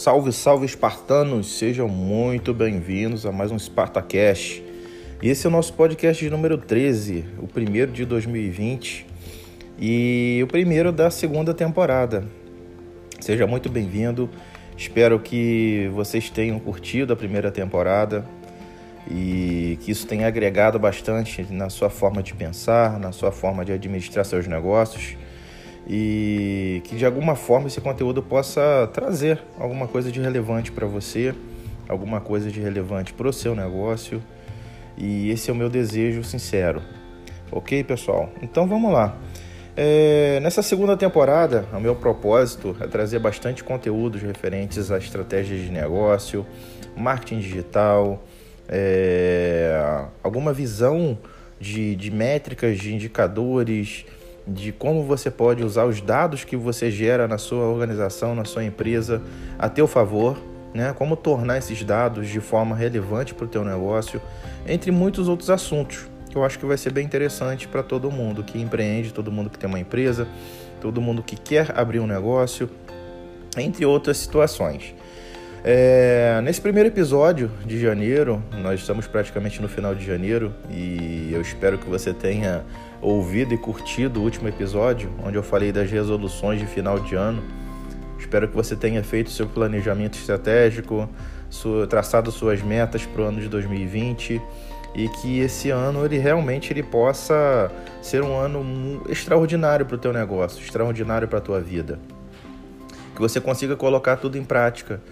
Salve, salve espartanos! Sejam muito bem-vindos a mais um Spartacast. Esse é o nosso podcast de número 13, o primeiro de 2020 e o primeiro da segunda temporada. Seja muito bem-vindo. Espero que vocês tenham curtido a primeira temporada e que isso tenha agregado bastante na sua forma de pensar, na sua forma de administrar seus negócios e que de alguma forma esse conteúdo possa trazer alguma coisa de relevante para você, alguma coisa de relevante para o seu negócio. E esse é o meu desejo sincero. Ok, pessoal? Então vamos lá. É, nessa segunda temporada, o meu propósito é trazer bastante conteúdos referentes a estratégias de negócio, marketing digital, é, alguma visão de, de métricas, de indicadores, de como você pode usar os dados que você gera na sua organização, na sua empresa, a teu favor, né? Como tornar esses dados de forma relevante para o teu negócio, entre muitos outros assuntos que eu acho que vai ser bem interessante para todo mundo que empreende, todo mundo que tem uma empresa, todo mundo que quer abrir um negócio, entre outras situações. É, nesse primeiro episódio de janeiro, nós estamos praticamente no final de janeiro e eu espero que você tenha ouvido e curtido o último episódio, onde eu falei das resoluções de final de ano. Espero que você tenha feito seu planejamento estratégico, sua, traçado suas metas para o ano de 2020 e que esse ano ele realmente ele possa ser um ano extraordinário para o teu negócio, extraordinário para a tua vida. Que você consiga colocar tudo em prática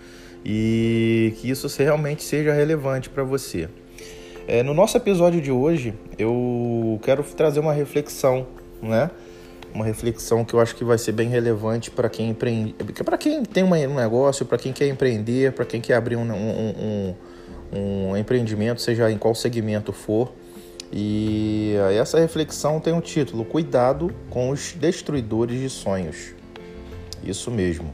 e que isso realmente seja relevante para você. É, no nosso episódio de hoje, eu quero trazer uma reflexão, né? Uma reflexão que eu acho que vai ser bem relevante para quem empreende, para quem tem um negócio, para quem quer empreender, para quem quer abrir um, um, um, um empreendimento, seja em qual segmento for. E essa reflexão tem um título: Cuidado com os destruidores de sonhos. Isso mesmo.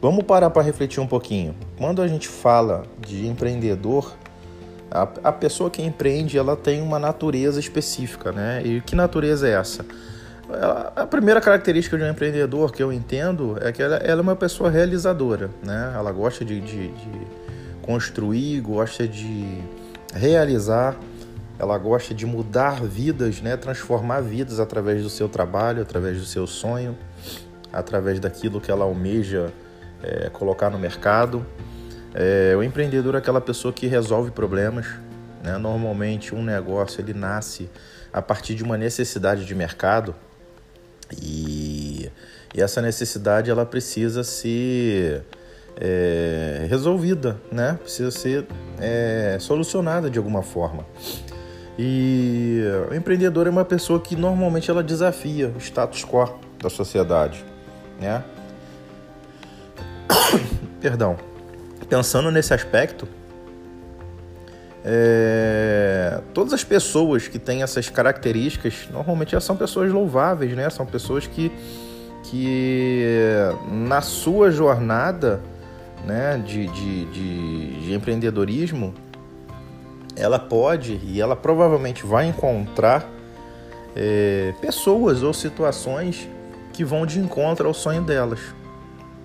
Vamos parar para refletir um pouquinho. Quando a gente fala de empreendedor, a, a, pessoa que empreende ela tem uma natureza específica, né? E que natureza é essa? A primeira característica de um empreendedor que eu entendo é que ela, ela é uma pessoa realizadora, né? Ela gosta de, de, de construir, gosta de realizar, ela gosta de mudar vidas, né? Transformar vidas através do seu trabalho, através do seu sonho, através daquilo que ela almeja é, colocar no mercado. É, o empreendedor é aquela pessoa que resolve problemas. Né? Normalmente um negócio ele nasce a partir de uma necessidade de mercado e, e essa necessidade ela precisa ser é, resolvida, né? precisa ser é, solucionada de alguma forma. E o empreendedor é uma pessoa que normalmente ela desafia o status quo da sociedade, né? Perdão. Pensando nesse aspecto, é, todas as pessoas que têm essas características normalmente são pessoas louváveis, né? São pessoas que, que na sua jornada né, de, de, de, de empreendedorismo, ela pode e ela provavelmente vai encontrar é, pessoas ou situações que vão de encontro ao sonho delas.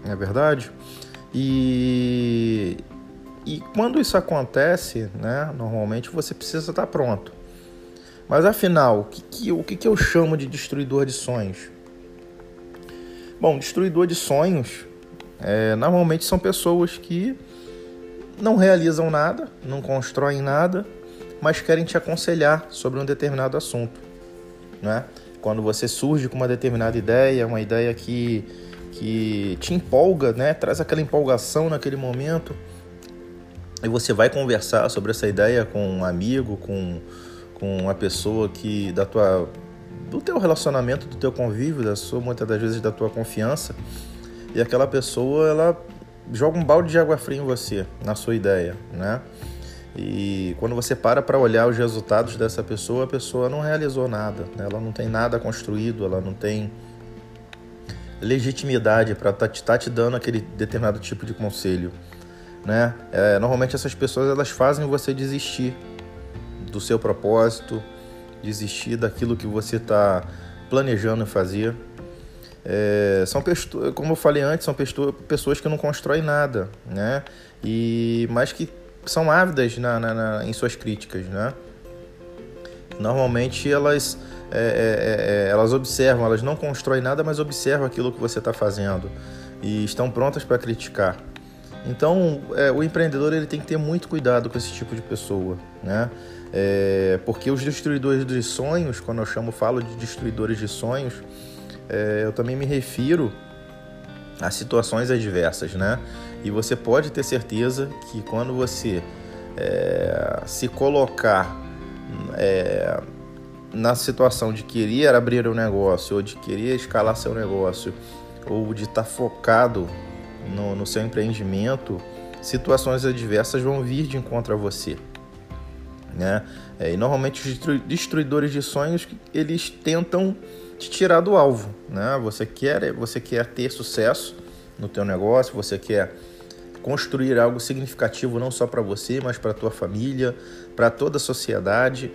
É verdade? E, e quando isso acontece, né, normalmente você precisa estar pronto. Mas afinal, o que, que, o que, que eu chamo de destruidor de sonhos? Bom, destruidor de sonhos é, normalmente são pessoas que não realizam nada, não constroem nada, mas querem te aconselhar sobre um determinado assunto. Né? Quando você surge com uma determinada ideia, uma ideia que que te empolga, né? Traz aquela empolgação naquele momento. E você vai conversar sobre essa ideia com um amigo, com, com uma pessoa que da tua do teu relacionamento, do teu convívio, da sua muitas das vezes da tua confiança. E aquela pessoa, ela joga um balde de água fria em você, na sua ideia, né? E quando você para para olhar os resultados dessa pessoa, a pessoa não realizou nada, né? ela não tem nada construído, ela não tem legitimidade para estar tá, tá te dando aquele determinado tipo de conselho, né? É, normalmente essas pessoas elas fazem você desistir do seu propósito, desistir daquilo que você está planejando fazer. é, são como eu falei antes, são pessoas que não constroem nada, né? E mas que são ávidas na, na, na em suas críticas, né? Normalmente elas é, é, é, elas observam, elas não constroem nada, mas observam aquilo que você está fazendo e estão prontas para criticar. Então, é, o empreendedor ele tem que ter muito cuidado com esse tipo de pessoa, né? É, porque os destruidores de sonhos, quando eu chamo, falo de destruidores de sonhos, é, eu também me refiro a situações adversas, né? E você pode ter certeza que quando você é, se colocar é, na situação de querer abrir um negócio ou de querer escalar seu negócio ou de estar tá focado no, no seu empreendimento, situações adversas vão vir de encontro a você. Né? É, e normalmente os destruidores de sonhos eles tentam te tirar do alvo, né? Você quer você quer ter sucesso no teu negócio, você quer construir algo significativo não só para você, mas para tua família, para toda a sociedade,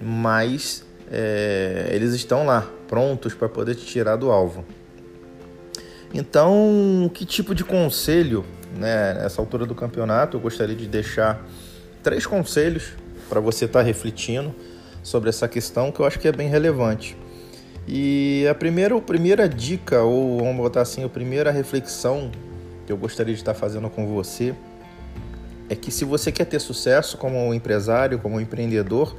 mas é, eles estão lá prontos para poder te tirar do alvo. Então, que tipo de conselho, né, nessa altura do campeonato, eu gostaria de deixar três conselhos para você estar tá refletindo sobre essa questão que eu acho que é bem relevante. E a primeira, a primeira dica, ou vamos botar assim, a primeira reflexão eu gostaria de estar fazendo com você é que se você quer ter sucesso como empresário, como empreendedor,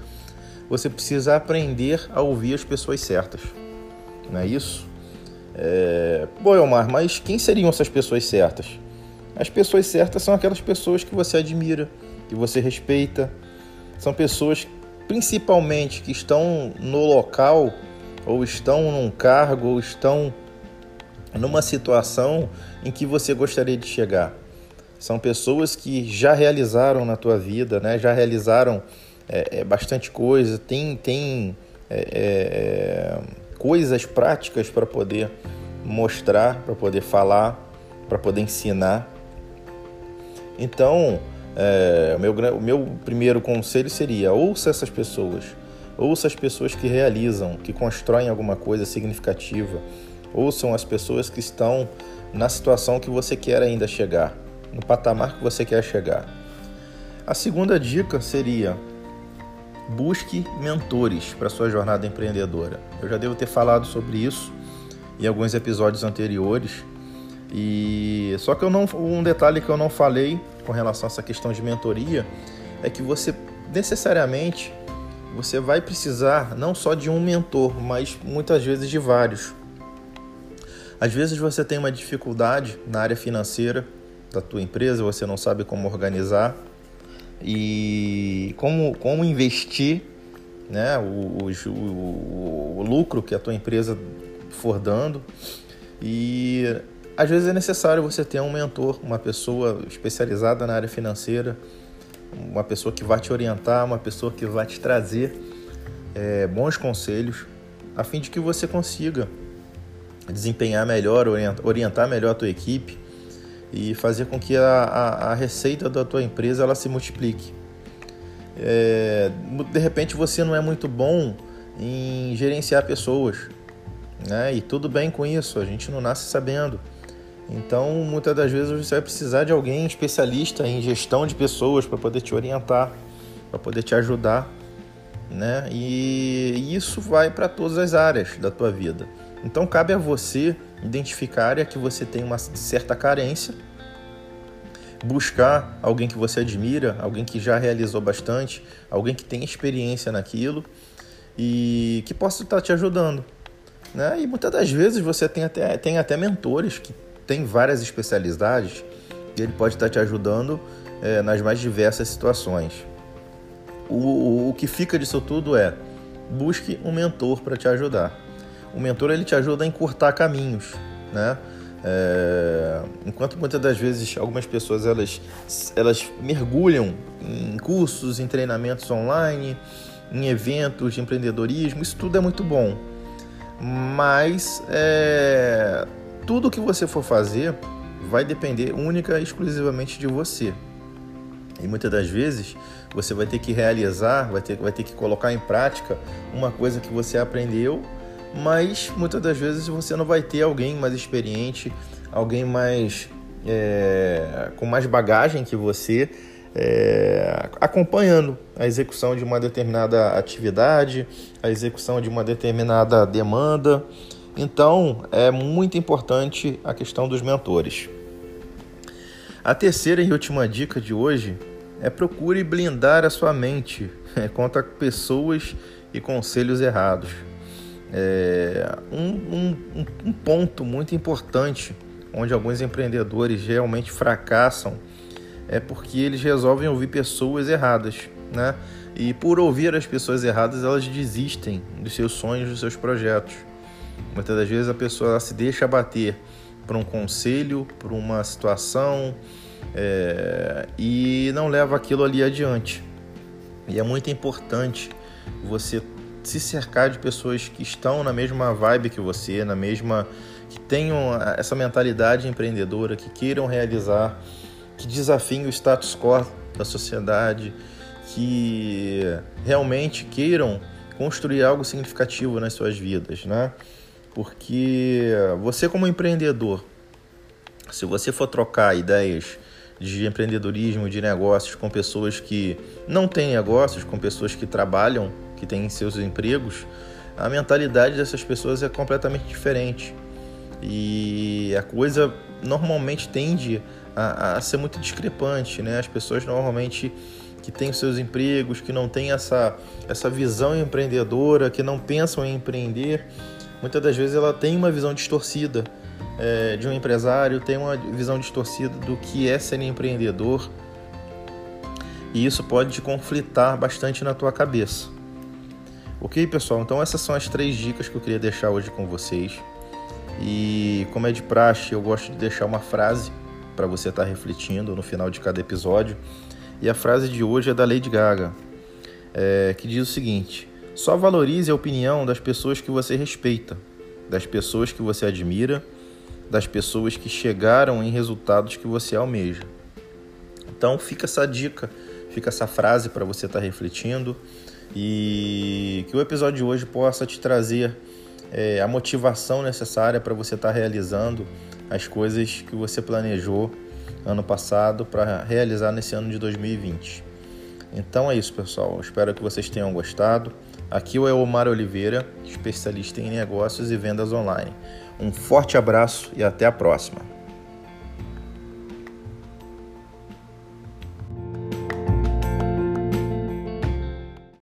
você precisa aprender a ouvir as pessoas certas. Não é isso? É... Bom, Elmar, mas quem seriam essas pessoas certas? As pessoas certas são aquelas pessoas que você admira, que você respeita. São pessoas, principalmente, que estão no local, ou estão num cargo, ou estão numa situação em que você gostaria de chegar. São pessoas que já realizaram na tua vida, né? já realizaram é, é bastante coisa, tem, tem é, é coisas práticas para poder mostrar, para poder falar, para poder ensinar. Então, é, o, meu, o meu primeiro conselho seria: ouça essas pessoas, ouça as pessoas que realizam, que constroem alguma coisa significativa, ouçam as pessoas que estão na situação que você quer ainda chegar, no patamar que você quer chegar. A segunda dica seria: busque mentores para sua jornada empreendedora. Eu já devo ter falado sobre isso em alguns episódios anteriores. E só que eu não um detalhe que eu não falei com relação a essa questão de mentoria é que você necessariamente você vai precisar não só de um mentor, mas muitas vezes de vários. Às vezes você tem uma dificuldade na área financeira da tua empresa, você não sabe como organizar e como, como investir né, o, o, o lucro que a tua empresa for dando. E às vezes é necessário você ter um mentor, uma pessoa especializada na área financeira, uma pessoa que vai te orientar, uma pessoa que vai te trazer é, bons conselhos, a fim de que você consiga desempenhar melhor, orientar melhor a tua equipe e fazer com que a, a, a receita da tua empresa ela se multiplique. É, de repente você não é muito bom em gerenciar pessoas, né? E tudo bem com isso, a gente não nasce sabendo. Então, muitas das vezes você vai precisar de alguém especialista em gestão de pessoas para poder te orientar, para poder te ajudar, né? E isso vai para todas as áreas da tua vida. Então, cabe a você identificar a área que você tem uma certa carência, buscar alguém que você admira, alguém que já realizou bastante, alguém que tem experiência naquilo e que possa estar te ajudando. Né? E muitas das vezes você tem até, tem até mentores que têm várias especialidades e ele pode estar te ajudando é, nas mais diversas situações. O, o, o que fica disso tudo é busque um mentor para te ajudar o mentor ele te ajuda a encurtar caminhos, né? É, enquanto muitas das vezes algumas pessoas elas, elas mergulham em cursos, em treinamentos online, em eventos de empreendedorismo, isso tudo é muito bom. Mas é, tudo que você for fazer vai depender única e exclusivamente de você. E muitas das vezes você vai ter que realizar, vai ter, vai ter que colocar em prática uma coisa que você aprendeu mas muitas das vezes você não vai ter alguém mais experiente, alguém mais é, com mais bagagem que você é, acompanhando a execução de uma determinada atividade, a execução de uma determinada demanda. Então, é muito importante a questão dos mentores. A terceira e última dica de hoje é procure blindar a sua mente contra pessoas e conselhos errados. É um, um, um ponto muito importante onde alguns empreendedores realmente fracassam é porque eles resolvem ouvir pessoas erradas, né? E por ouvir as pessoas erradas, elas desistem dos seus sonhos, dos seus projetos. Muitas das vezes a pessoa se deixa abater por um conselho, por uma situação é, e não leva aquilo ali adiante. E é muito importante você se cercar de pessoas que estão na mesma vibe que você, na mesma que tenham essa mentalidade empreendedora, que queiram realizar, que desafiem o status quo da sociedade, que realmente queiram construir algo significativo nas suas vidas, né? Porque você como empreendedor, se você for trocar ideias de empreendedorismo, de negócios com pessoas que não têm negócios, com pessoas que trabalham, que têm seus empregos, a mentalidade dessas pessoas é completamente diferente. E a coisa normalmente tende a, a ser muito discrepante, né? As pessoas normalmente que têm seus empregos, que não têm essa, essa visão empreendedora, que não pensam em empreender, muitas das vezes ela tem uma visão distorcida é, de um empresário, tem uma visão distorcida do que é ser empreendedor, e isso pode te conflitar bastante na tua cabeça. Ok, pessoal? Então essas são as três dicas que eu queria deixar hoje com vocês. E como é de praxe, eu gosto de deixar uma frase para você estar tá refletindo no final de cada episódio. E a frase de hoje é da Lady Gaga, é, que diz o seguinte: só valorize a opinião das pessoas que você respeita, das pessoas que você admira, das pessoas que chegaram em resultados que você almeja. Então fica essa dica, fica essa frase para você estar tá refletindo e que o episódio de hoje possa te trazer é, a motivação necessária para você estar tá realizando as coisas que você planejou ano passado para realizar nesse ano de 2020. Então é isso, pessoal. Espero que vocês tenham gostado. Aqui é o Omar Oliveira, especialista em negócios e vendas online. Um forte abraço e até a próxima.